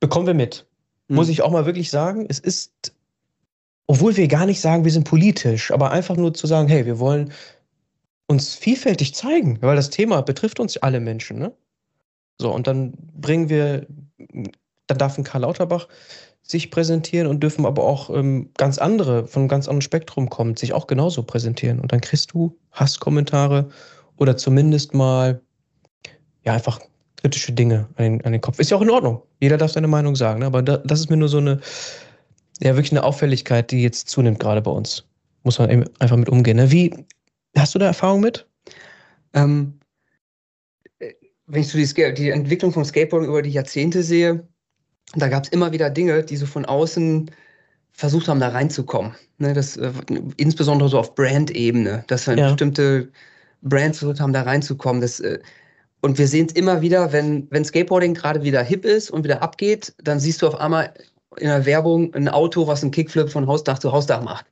Bekommen wir mit. Mhm. Muss ich auch mal wirklich sagen, es ist, obwohl wir gar nicht sagen, wir sind politisch, aber einfach nur zu sagen, hey, wir wollen uns vielfältig zeigen, weil das Thema betrifft uns alle Menschen, ne? So, und dann bringen wir, dann darf ein Karl Lauterbach sich präsentieren und dürfen aber auch ähm, ganz andere, von einem ganz anderen Spektrum kommen, sich auch genauso präsentieren. Und dann kriegst du Hasskommentare oder zumindest mal, ja, einfach kritische Dinge an den, an den Kopf. Ist ja auch in Ordnung. Jeder darf seine Meinung sagen, ne? aber da, das ist mir nur so eine, ja, wirklich eine Auffälligkeit, die jetzt zunimmt gerade bei uns. Muss man einfach mit umgehen. Ne? Wie, Hast du da Erfahrung mit? Ähm, äh, wenn ich so die, die Entwicklung vom Skateboarding über die Jahrzehnte sehe, da gab es immer wieder Dinge, die so von außen versucht haben, da reinzukommen. Ne, das, äh, insbesondere so auf Brand-Ebene, dass halt ja. bestimmte Brands versucht haben, da reinzukommen. Das, äh, und wir sehen es immer wieder, wenn, wenn Skateboarding gerade wieder hip ist und wieder abgeht, dann siehst du auf einmal in der Werbung ein Auto, was einen Kickflip von Hausdach zu Hausdach macht.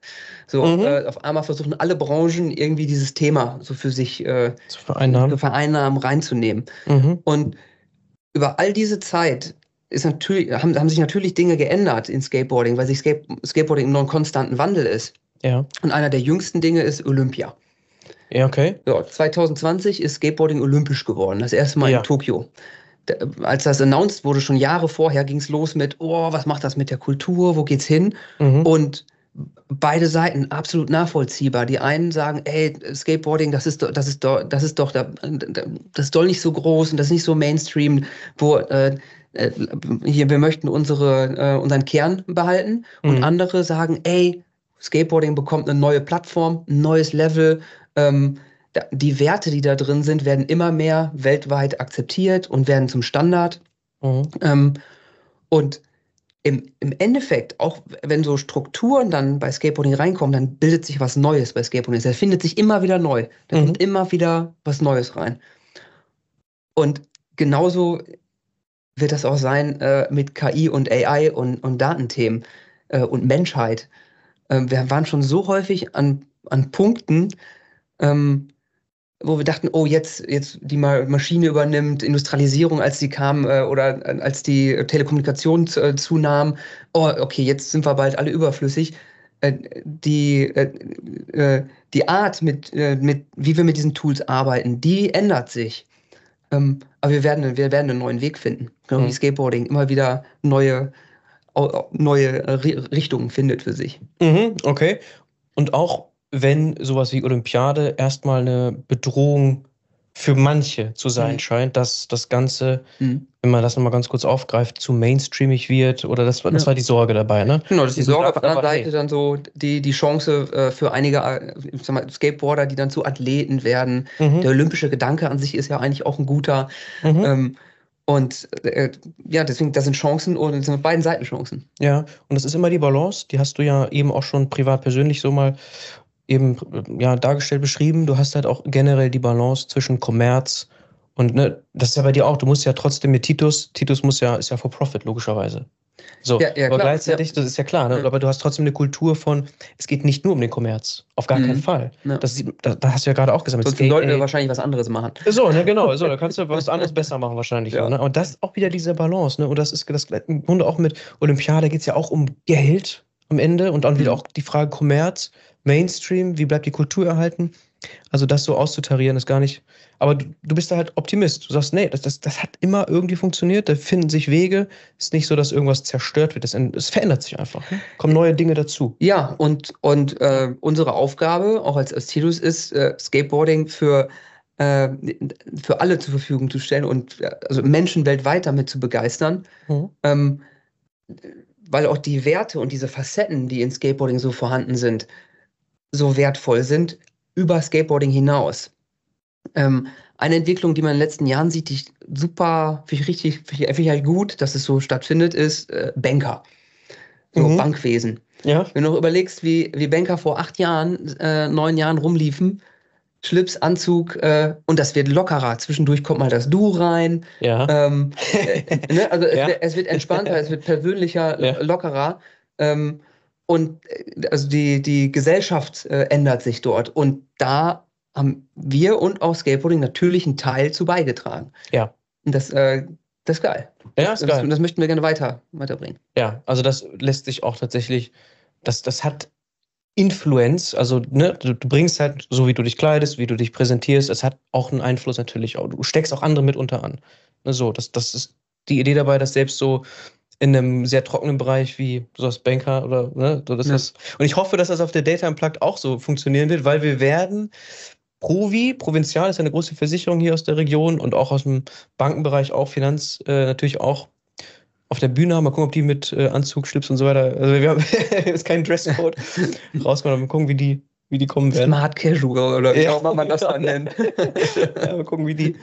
So, mhm. äh, auf einmal versuchen alle Branchen irgendwie dieses Thema so für sich äh, zu vereinnahmen. vereinnahmen, reinzunehmen. Mhm. Und über all diese Zeit ist natürlich, haben, haben sich natürlich Dinge geändert in Skateboarding, weil sich Skate, Skateboarding im einen konstanten Wandel ist. Ja. Und einer der jüngsten Dinge ist Olympia. Ja, okay. Ja, 2020 ist Skateboarding olympisch geworden, das erste Mal ja. in Tokio als das announced wurde, schon Jahre vorher, ging es los mit, oh, was macht das mit der Kultur, wo geht's hin? Mhm. Und beide Seiten absolut nachvollziehbar. Die einen sagen, ey, Skateboarding, das ist, das ist, doch, das ist doch, das ist doch nicht so groß und das ist nicht so Mainstream, wo äh, äh hier wir möchten unsere, äh, unseren Kern behalten. Und mhm. andere sagen, ey, Skateboarding bekommt eine neue Plattform, ein neues Level. Ähm, die Werte, die da drin sind, werden immer mehr weltweit akzeptiert und werden zum Standard. Mhm. Ähm, und im, im Endeffekt, auch wenn so Strukturen dann bei Skateboarding reinkommen, dann bildet sich was Neues bei Skateboarding. Es findet sich immer wieder neu. Da mhm. kommt immer wieder was Neues rein. Und genauso wird das auch sein äh, mit KI und AI und, und Datenthemen äh, und Menschheit. Äh, wir waren schon so häufig an, an Punkten, ähm, wo wir dachten, oh, jetzt, jetzt die Maschine übernimmt, Industrialisierung, als die kam äh, oder äh, als die Telekommunikation äh, zunahm, oh, okay, jetzt sind wir bald alle überflüssig. Äh, die, die Art, mit, mit, wie wir mit diesen Tools arbeiten, die ändert sich. Ähm, aber wir werden, wir werden einen neuen Weg finden. Genau mhm. wie Skateboarding immer wieder neue, neue Richtungen findet für sich. Mhm, okay. Und auch wenn sowas wie Olympiade erstmal eine Bedrohung für manche zu sein mhm. scheint, dass das Ganze, mhm. wenn man das nochmal ganz kurz aufgreift, zu mainstreamig wird oder das, das ja. war die Sorge dabei, ne? Genau, das ist die Sorge auf der anderen Seite hey. dann so die, die Chance äh, für einige äh, sag mal, Skateboarder, die dann zu Athleten werden. Mhm. Der olympische Gedanke an sich ist ja eigentlich auch ein guter. Mhm. Ähm, und äh, ja, deswegen, das sind Chancen und das sind auf beiden Seiten Chancen. Ja, und das ist immer die Balance, die hast du ja eben auch schon privat persönlich so mal eben ja, dargestellt, beschrieben. Du hast halt auch generell die Balance zwischen Kommerz Und ne, das ist ja bei dir auch, du musst ja trotzdem mit Titus, Titus muss ja, ist ja for profit, logischerweise. So, Ja, ja, aber klar, gleichzeitig, ja. das ist ja klar, ne? Aber du hast trotzdem eine Kultur von, es geht nicht nur um den Kommerz. Auf gar Mhm. keinen Fall. Das, da, da hast du ja gerade auch gesagt. Sonst sollten wir wahrscheinlich was anderes machen. so, ne, genau. So, da kannst du was anderes besser machen wahrscheinlich. Ne? Und das ist auch wieder diese Balance. Ne? Und das ist das im Grunde auch mit Olympiade geht es ja auch um Geld am Ende und dann wieder Mhm. auch die Frage Kommerz, Mainstream, wie bleibt die Kultur erhalten? Also das so auszutarieren ist gar nicht. Aber du, du bist da halt Optimist. Du sagst, nee, das, das, das hat immer irgendwie funktioniert. Da finden sich Wege. Ist nicht so, dass irgendwas zerstört wird. Das, es verändert sich einfach. Ne? Kommen neue Dinge dazu. Ja, und, und äh, unsere Aufgabe, auch als, Titus, ist, äh, Skateboarding für, äh, für alle zur Verfügung zu stellen und äh, also Menschen weltweit damit zu begeistern. Mhm. Ähm, weil auch die Werte und diese Facetten, die in Skateboarding so vorhanden sind, so wertvoll sind über Skateboarding hinaus. Ähm, eine Entwicklung, die man in den letzten Jahren sieht, die ich super, finde ich richtig, finde ich, halt gut, dass es so stattfindet, ist äh, Banker. So Mhm. Bankwesen. Ja. Wenn du noch überlegst, wie, wie Banker vor acht Jahren, äh, neun Jahren rumliefen, Schlips, Anzug, äh, und das wird lockerer. Zwischendurch kommt mal das Du rein. Ja. Ähm, äh, (laughs) ne? Also es, Ja. wird, es wird entspannter, es wird persönlicher, Ja. lockerer. Ähm, und äh, also die, die Gesellschaft äh, ändert sich dort. Und da haben wir und auch Skateboarding natürlich einen Teil zu beigetragen. Ja. Und das, äh, das ist geil. Ja, ist Das, geil. das möchten wir gerne weiter, weiterbringen. Ja, also das lässt sich auch tatsächlich, das, das hat Influenz, also ne, du, du bringst halt, so wie du dich kleidest, wie du dich präsentierst, es hat auch einen Einfluss natürlich, auch, du steckst auch andere mitunter an. Ne, so, das, das ist die Idee dabei, dass selbst so in einem sehr trockenen Bereich wie so das Banker oder ne, so das Ja. ist, und ich hoffe, dass das auf der Data Unplugged auch so funktionieren wird, weil wir werden Provi, Provinzial ist eine große Versicherung hier aus der Region und auch aus dem Bankenbereich, auch Finanz, äh, natürlich auch auf der Bühne haben. Mal gucken, ob die mit äh, Anzug, Schlips und so weiter. Also wir haben (laughs) jetzt keinen Dresscode (laughs) rausgekommen. Mal gucken, wie die, wie die kommen werden. Smart Casual oder wie Ja. auch immer man das (laughs) dann nennt. ja, mal gucken, wie die.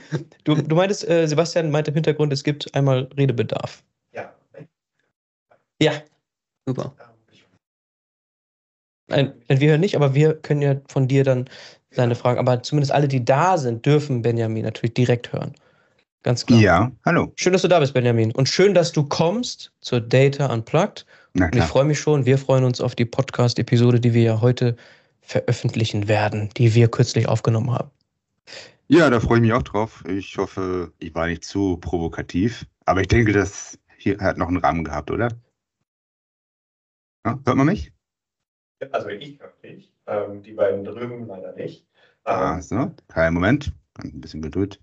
Du, du meintest, äh, Sebastian meinte im Hintergrund, es gibt einmal Redebedarf. Ja. Ja, Super. Nein, nein, wir hören nicht, aber wir können ja von dir dann seine Fragen. Aber zumindest alle, die da sind, dürfen Benjamin natürlich direkt hören. Ganz klar. Ja, hallo. Schön, dass du da bist, Benjamin. Und schön, dass du kommst zur Data Unplugged. Na Und ich freue mich schon. Wir freuen uns auf die Podcast-Episode, die wir ja heute veröffentlichen werden, die wir kürzlich aufgenommen haben. Ja, da freue ich mich auch drauf. Ich hoffe, ich war nicht zu provokativ. Aber ich denke, das hier hat noch einen Rahmen gehabt, oder? Ja, hört man mich? Also ich höre dich, ähm, die beiden drüben leider nicht. Ah, Ähm, so. Kein Moment. Ein bisschen Geduld.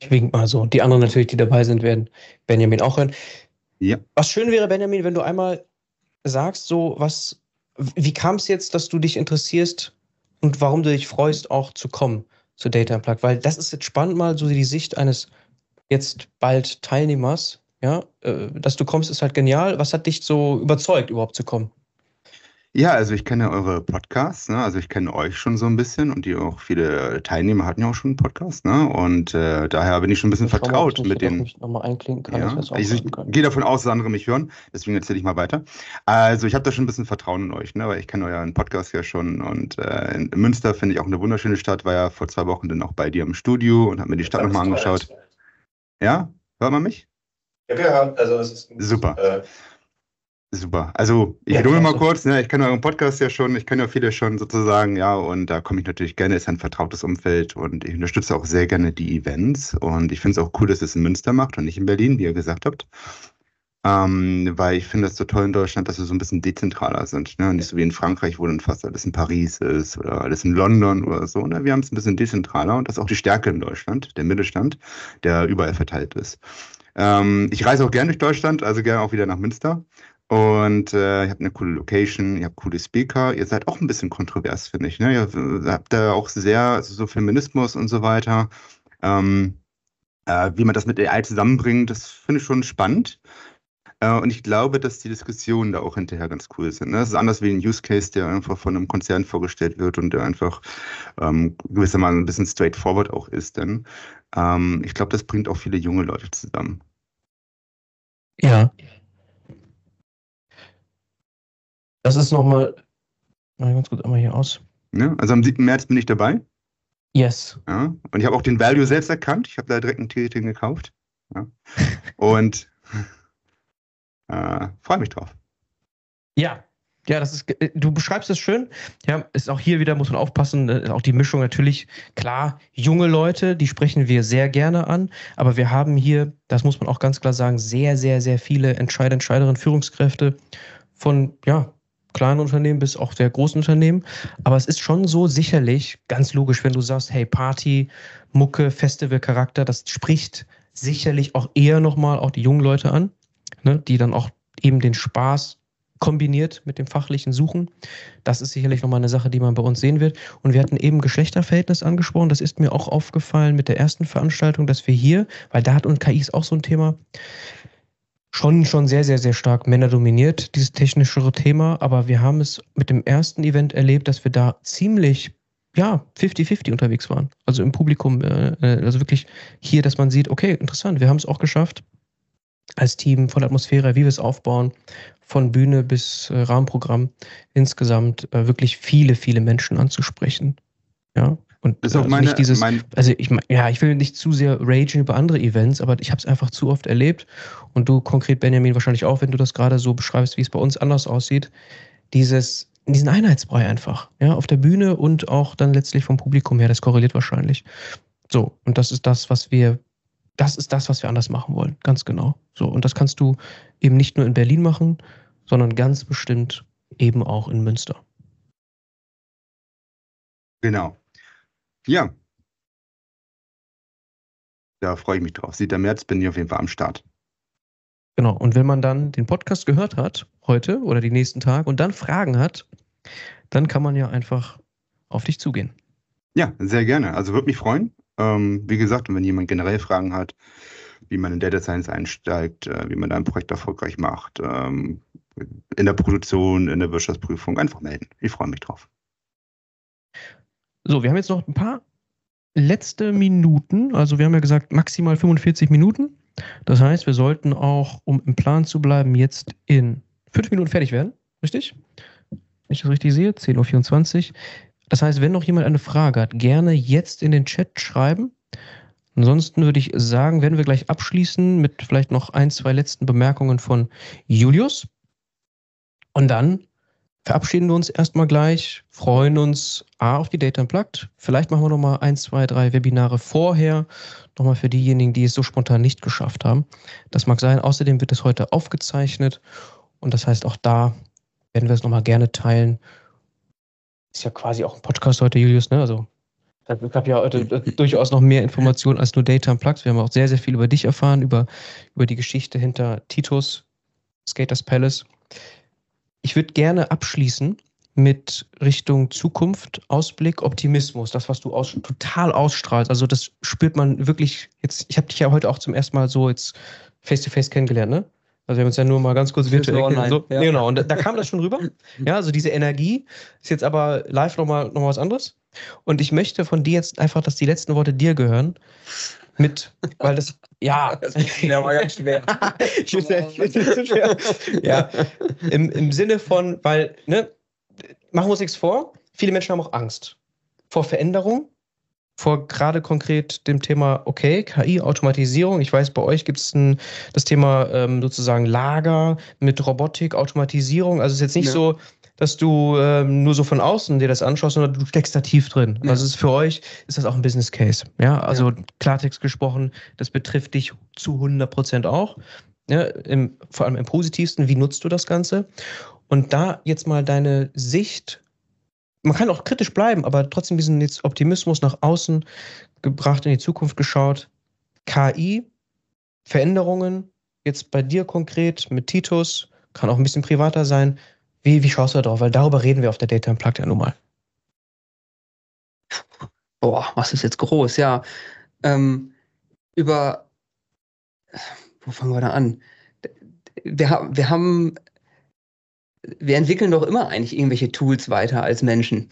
Ich wink mal so. Die anderen natürlich, die dabei sind, werden Benjamin auch hören. Ja. Was schön wäre, Benjamin, wenn du einmal sagst, so was, wie kam es jetzt, dass du dich interessierst und warum du dich freust, auch zu kommen zu Data Unplugged? Weil das ist jetzt spannend, mal so die Sicht eines jetzt bald Teilnehmers. Ja, äh, dass du kommst, ist halt genial. Was hat dich so überzeugt, überhaupt zu kommen? Ja, also ich kenne eure Podcasts, ne? Also ich kenne euch schon so ein bisschen und die auch viele Teilnehmer hatten ja auch schon einen Podcast, ne? Und äh, daher bin ich schon ein bisschen Ich mal, vertraut ich mich mit den. nicht nochmal einklinken kann. Ja, wir auch also ich gehe davon aus, dass andere mich hören, deswegen erzähle ich mal weiter. Also ich habe da schon ein bisschen Vertrauen in euch, ne? weil ich kenne euren Podcast ja schon und äh, in Münster finde ich auch eine wunderschöne Stadt, war ja vor zwei Wochen dann auch bei dir im Studio und habe mir die Stadt nochmal angeschaut. Ja, hört man mich? Ja, gehört. Also es ist Super. Äh, Super. Also ich Ja, wiederhole mal kurz, ne? ich kenne euren Podcast ja schon, ich kenne ja viele schon sozusagen, ja, und da komme ich natürlich gerne, ist ein vertrautes Umfeld und ich unterstütze auch sehr gerne die Events und ich finde es auch cool, dass ihr es in Münster macht und nicht in Berlin, wie ihr gesagt habt. Ähm, weil ich finde es so toll in Deutschland, dass wir so ein bisschen dezentraler sind. Ne? Nicht so wie in Frankreich, wo dann fast alles in Paris ist oder alles in London oder so. Ne? Wir haben es ein bisschen dezentraler und das ist auch die Stärke in Deutschland, der Mittelstand, der überall verteilt ist. Ähm, ich reise auch gerne durch Deutschland, also gerne auch wieder nach Münster. Und äh, ihr habt eine coole Location, ihr habt coole Speaker, ihr seid auch ein bisschen kontrovers, finde ich. Ne? Ihr habt da auch sehr, also so Feminismus und so weiter. Ähm, äh, wie man das mit AI zusammenbringt, das finde ich schon spannend. Äh, und ich glaube, dass die Diskussionen da auch hinterher ganz cool sind. Ne? Das ist anders wie ein Use Case, der einfach von einem Konzern vorgestellt wird und der einfach ähm, gewissermaßen ein bisschen straightforward auch ist. Denn ähm, ich glaube, das bringt auch viele junge Leute zusammen. Ja. Das ist nochmal. Mal ganz kurz einmal hier aus. Ne? Also am 7. März bin ich dabei. Yes. Ja? Und ich habe auch den Value selbst erkannt. Ich habe da direkt ein Ticketing gekauft. Ja? Und (laughs) äh, freue mich drauf. Ja, ja, das ist, äh, du beschreibst es schön. Ja, ist auch hier wieder, muss man aufpassen, äh, auch die Mischung natürlich. Klar, junge Leute, die sprechen wir sehr gerne an, aber wir haben hier, das muss man auch ganz klar sagen, sehr, sehr, sehr viele Entscheider, Entscheiderinnen, Führungskräfte von, ja, kleinen Unternehmen bis auch sehr großen Unternehmen. Aber es ist schon so sicherlich ganz logisch, wenn du sagst, hey, Party, Mucke, Festival-Charakter, das spricht sicherlich auch eher nochmal auch die jungen Leute an, ne, die dann auch eben den Spaß kombiniert mit dem fachlichen Suchen. Das ist sicherlich nochmal eine Sache, die man bei uns sehen wird. Und wir hatten eben Geschlechterverhältnis angesprochen. Das ist mir auch aufgefallen mit der ersten Veranstaltung, dass wir hier, weil da hat und KI ist auch so ein Thema, schon, schon sehr, sehr, sehr stark Männer dominiert, dieses technischere Thema. Aber wir haben es mit dem ersten Event erlebt, dass wir da ziemlich ja, 50-50 unterwegs waren. Also im Publikum, äh, äh, also wirklich hier, dass man sieht, okay, interessant, wir haben es auch geschafft, als Team, von Atmosphäre, wie wir es aufbauen, von Bühne bis äh, Rahmenprogramm insgesamt äh, wirklich viele, viele Menschen anzusprechen. Ja. Und ist auch also meine, nicht dieses, mein, also ich ja, ich will nicht zu sehr ragen über andere Events, aber ich habe es einfach zu oft erlebt und du konkret Benjamin wahrscheinlich auch, wenn du das gerade so beschreibst, wie es bei uns anders aussieht, dieses diesen Einheitsbrei einfach, ja, auf der Bühne und auch dann letztlich vom Publikum her, das korreliert wahrscheinlich. So, und das ist das, was wir das ist das, was wir anders machen wollen, ganz genau. So, und das kannst du eben nicht nur in Berlin machen, sondern ganz bestimmt eben auch in Münster. genau. Ja. Da freue ich mich drauf. 7. März bin ich auf jeden Fall am Start. Genau. Und wenn man dann den Podcast gehört hat, heute oder die nächsten Tage, und dann Fragen hat, dann kann man ja einfach auf dich zugehen. Ja, sehr gerne. Also würde mich freuen. Ähm, wie gesagt, und wenn jemand generell Fragen hat, wie man in Data Science einsteigt, äh, wie man da ein Projekt erfolgreich macht, ähm, in der Produktion, in der Wirtschaftsprüfung, einfach melden. Ich freue mich drauf. So, wir haben jetzt noch ein paar letzte Minuten. Also wir haben ja gesagt, maximal 45 Minuten. Das heißt, wir sollten auch, um im Plan zu bleiben, jetzt in fünf Minuten fertig werden. Richtig? Wenn ich das richtig sehe, 10.24 Uhr. Das heißt, wenn noch jemand eine Frage hat, gerne jetzt in den Chat schreiben. Ansonsten würde ich sagen, werden wir gleich abschließen mit vielleicht noch ein, zwei letzten Bemerkungen von Julius. Und dann verabschieden wir uns erstmal gleich, freuen uns A auf die Data Unplugged. Vielleicht machen wir nochmal ein, zwei, drei Webinare vorher, nochmal für diejenigen, die es so spontan nicht geschafft haben. Das mag sein. Außerdem wird es heute aufgezeichnet und das heißt, auch da werden wir es nochmal gerne teilen. Ist ja quasi auch ein Podcast heute, Julius, ne? Also ich habe ja heute (laughs) durchaus noch mehr Informationen als nur Data Unplugged. Wir haben auch sehr, sehr viel über dich erfahren, über, über die Geschichte hinter Titus, Skaters Palace. Ich würde gerne abschließen mit Richtung Zukunft, Ausblick, Optimismus, das, was du aus, total ausstrahlst. Also das spürt man wirklich jetzt, ich habe dich ja heute auch zum ersten Mal so jetzt face-to-face kennengelernt, ne? Also wir haben uns ja nur mal ganz kurz virtuell online, so, ja. nee, Genau, und da, da kam das schon rüber. (laughs) Ja, also diese Energie ist jetzt aber live nochmal noch mal was anderes. Und ich möchte von dir jetzt einfach, dass die letzten Worte dir gehören. Mit, weil das, ja. (laughs) Ja, war ganz schwer. (laughs) ich bin sehr (laughs) schwer. Ja, im, im Sinne von, weil, ne, machen wir uns nichts vor, viele Menschen haben auch Angst vor Veränderung, vor gerade konkret dem Thema, okay, KI, Automatisierung. Ich weiß, bei euch gibt es das Thema ähm, sozusagen Lager mit Robotik, Automatisierung. Also es ist jetzt nicht Ja. so, dass du ähm, nur so von außen dir das anschaust, sondern du steckst da tief drin. Ja. Also es ist für euch ist das auch ein Business Case. Ja, also Klartext gesprochen, das betrifft dich zu 100 Prozent auch. Ja, im, vor allem im positivsten, wie nutzt du das Ganze? Und da jetzt mal deine Sicht, man kann auch kritisch bleiben, aber trotzdem diesen Optimismus nach außen gebracht, in die Zukunft geschaut. KI, Veränderungen, jetzt bei dir konkret mit Titus, kann auch ein bisschen privater sein. Wie, wie schaust du da drauf? Weil darüber reden wir auf der Data Unplugged ja nun mal. Boah, was ist jetzt groß, ja. Ähm, über, wo fangen wir da an? Wir, wir haben, wir entwickeln doch immer eigentlich irgendwelche Tools weiter als Menschen.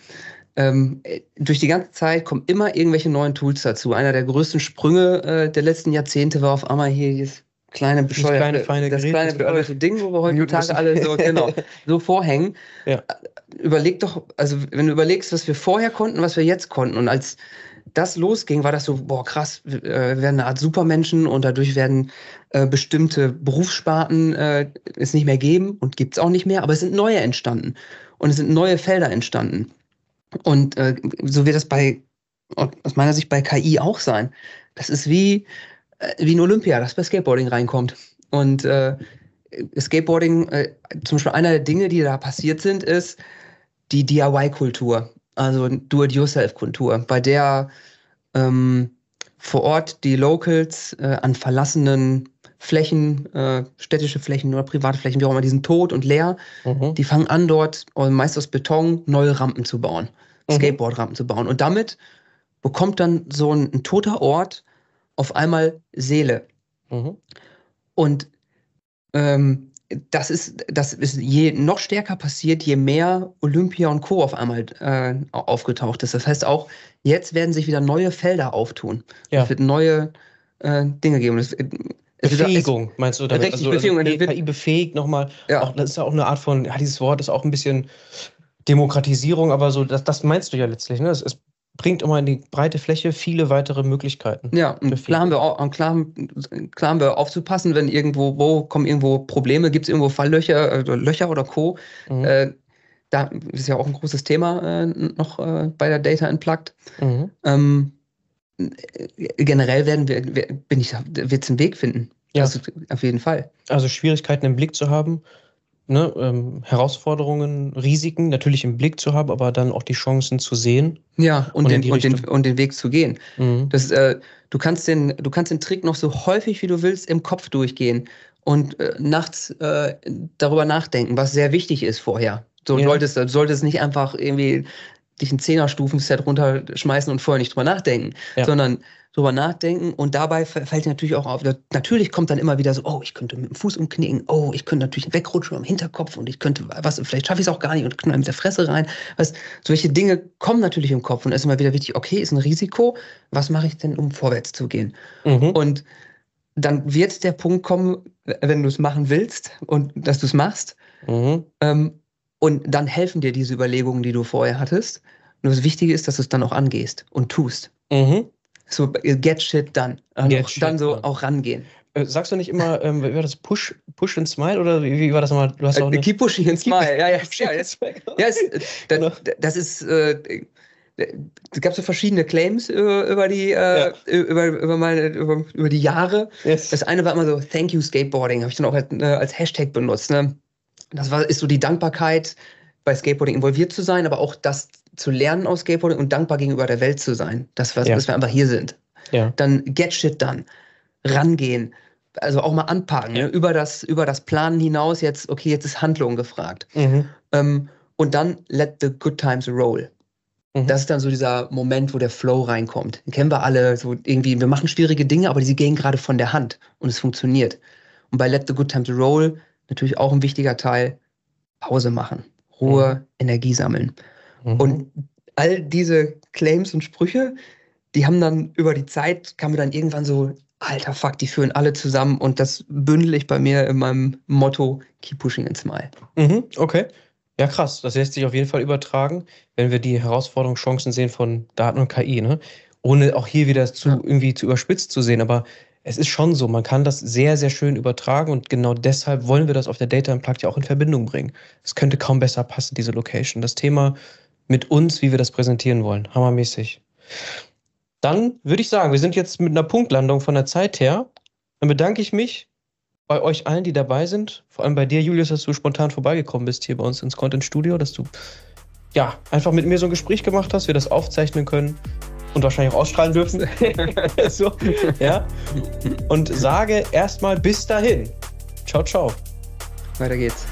Ähm, äh, durch die ganze Zeit kommen immer irgendwelche neuen Tools dazu. Einer der größten Sprünge äh, der letzten Jahrzehnte war auf einmal hier dieses kleine bescheuerte, kleine, feine das Gerät, kleine bescheuerte Ding, wo wir heutzutage alle so, genau, so vorhängen. Ja. Überleg doch, also wenn du überlegst, was wir vorher konnten, was wir jetzt konnten und als das losging, war das so, boah, krass, wir äh, werden eine Art Supermenschen und dadurch werden äh, bestimmte Berufssparten äh, es nicht mehr geben und gibt es auch nicht mehr, aber es sind neue entstanden und es sind neue Felder entstanden. Und äh, so wird das bei, aus meiner Sicht bei KI auch sein. Das ist wie, äh, wie ein Olympia, das bei Skateboarding reinkommt. Und äh, Skateboarding, äh, zum Beispiel einer der Dinge, die da passiert sind, ist die DIY-Kultur, also Do-it-yourself-Kultur, bei der ähm, vor Ort die Locals äh, an verlassenen Flächen, äh, städtische Flächen oder private Flächen, wie auch immer, die sind tot und leer. Mhm. Die fangen an, dort äh, meist aus Beton neue Rampen zu bauen, mhm. Skateboard-Rampen zu bauen. Und damit bekommt dann so ein, ein toter Ort auf einmal Seele. Mhm. Und ähm, das ist, das ist je noch stärker passiert, je mehr Olympia und Co. auf einmal äh, aufgetaucht ist. Das heißt auch, jetzt werden sich wieder neue Felder auftun. Ja. Es wird neue äh, Dinge geben. Es, es Befähigung, wird, meinst du damit? Richtig, also, Befähigung. Also, KI befähigt nochmal. Ja. Auch, das ist ja auch eine Art von, ja, dieses Wort ist auch ein bisschen Demokratisierung, aber so, das, das meinst du ja letztlich. Ne? Es, es bringt immer in die breite Fläche viele weitere Möglichkeiten. Ja, und klar haben, wir auch, klar, klar haben wir aufzupassen, wenn irgendwo, wo kommen irgendwo Probleme, gibt es irgendwo Falllöcher, äh, Löcher oder Co. Mhm. Äh, da ist ja auch ein großes Thema äh, noch äh, bei der Data Unplugged. Mhm. Ähm, generell werden wir, bin ich, wird es einen Weg finden. Ja. Also auf jeden Fall. Also Schwierigkeiten im Blick zu haben, ne, ähm, Herausforderungen, Risiken natürlich im Blick zu haben, aber dann auch die Chancen zu sehen. Ja, und, und, den, und, den, und den Weg zu gehen. Mhm. Das, äh, du, kannst den, du kannst den Trick noch so häufig wie du willst im Kopf durchgehen und äh, nachts äh, darüber nachdenken, was sehr wichtig ist vorher. So ja. solltest du solltest nicht einfach irgendwie dich ein Zehnerstufen-Set runterschmeißen und vorher nicht drüber nachdenken, ja. sondern drüber nachdenken und dabei fällt dir natürlich auch auf, natürlich kommt dann immer wieder so, oh, ich könnte mit dem Fuß umknicken, oh, ich könnte natürlich wegrutschen am Hinterkopf und ich könnte, was, vielleicht schaffe ich es auch gar nicht und knall mit der Fresse rein. Was, solche Dinge kommen natürlich im Kopf und es ist immer wieder wichtig, okay, ist ein Risiko, was mache ich denn, um vorwärts zu gehen? Mhm. Und dann wird der Punkt kommen, wenn du es machen willst und dass du es machst. Mhm. Ähm, und dann helfen dir diese Überlegungen, die du vorher hattest. Nur das Wichtige ist, dass du es dann auch angehst und tust. Mhm. So, get shit done. Also get shit dann so done. auch rangehen. Äh, sagst du nicht immer, ähm, wie war das? Push, push and smile? Oder wie, wie war das nochmal? Du hast auch äh, keep pushing and (laughs) smile. ja, ja. ja, das, ja es, äh, (laughs) das, genau. das ist. Äh, es gab so verschiedene Claims über, über die, äh, ja. über, über, meine, über, über die Jahre. Yes. Das eine war immer so, Thank you Skateboarding, habe ich dann auch als, äh, als Hashtag benutzt. Ne? Das war, ist so die Dankbarkeit, bei Skateboarding involviert zu sein, aber auch das zu lernen aus Skateboarding und dankbar gegenüber der Welt zu sein, dass wir, ja. dass wir einfach hier sind. Ja. Dann get shit done, rangehen, also auch mal anpacken, ja. ne? über, das, über das Planen hinaus jetzt, okay, jetzt ist Handlung gefragt. Mhm. Ähm, und dann let the good times roll. Mhm. Das ist dann so dieser Moment, wo der Flow reinkommt. Den kennen wir alle, so irgendwie, wir machen schwierige Dinge, aber die gehen gerade von der Hand und es funktioniert. Und bei Let the Good Times Roll natürlich auch ein wichtiger Teil, Pause machen, Ruhe, mhm. Energie sammeln. Mhm. Und all diese Claims und Sprüche, die haben dann über die Zeit, kam mir dann irgendwann so, alter Fuck, die führen alle zusammen und das bündel ich bei mir in meinem Motto Keep Pushing and Smile. Mhm, okay. Ja, krass. Das lässt sich auf jeden Fall übertragen, wenn wir die Herausforderungen, Chancen sehen von Daten und KI, ne? Ohne auch hier wieder zu, ja. irgendwie zu überspitzt zu sehen. Aber es ist schon so, man kann das sehr, sehr schön übertragen und genau deshalb wollen wir das auf der Data Unplugged ja auch in Verbindung bringen. Es könnte kaum besser passen, diese Location. Das Thema mit uns, wie wir das präsentieren wollen. Hammermäßig. Dann würde ich sagen, wir sind jetzt mit einer Punktlandung von der Zeit her. Dann bedanke ich mich bei euch allen, die dabei sind. Vor allem bei dir, Julius, dass du spontan vorbeigekommen bist hier bei uns ins Content Studio, dass du ja einfach mit mir so ein Gespräch gemacht hast, wir das aufzeichnen können und wahrscheinlich auch ausstrahlen dürfen. (laughs) so, ja. Und sage erstmal bis dahin. Ciao, ciao. Weiter geht's.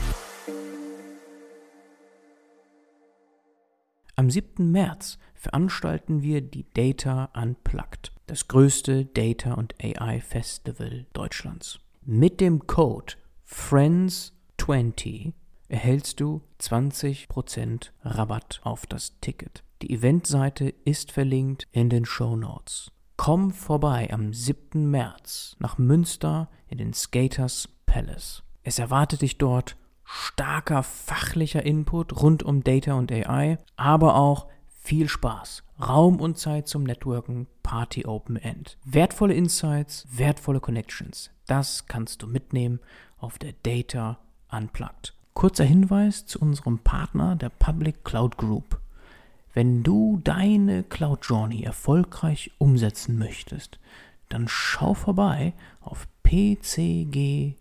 Am 7. März veranstalten wir die Data Unplugged, das größte Data und AI Festival Deutschlands. Mit dem Code FRIENDS20 erhältst du 20% Rabatt auf das Ticket. Die Eventseite ist verlinkt in den Show Notes. Komm vorbei am 7. März nach Münster in den Skaters Palace. Es erwartet dich dort starker fachlicher Input rund um Data und AI, aber auch viel Spaß, Raum und Zeit zum Networken, Party Open End. Wertvolle Insights, wertvolle Connections, das kannst du mitnehmen auf der Data Unplugged. Kurzer Hinweis zu unserem Partner, der Public Cloud Group. Wenn du deine Cloud Journey erfolgreich umsetzen möchtest, dann schau vorbei auf pcg.io.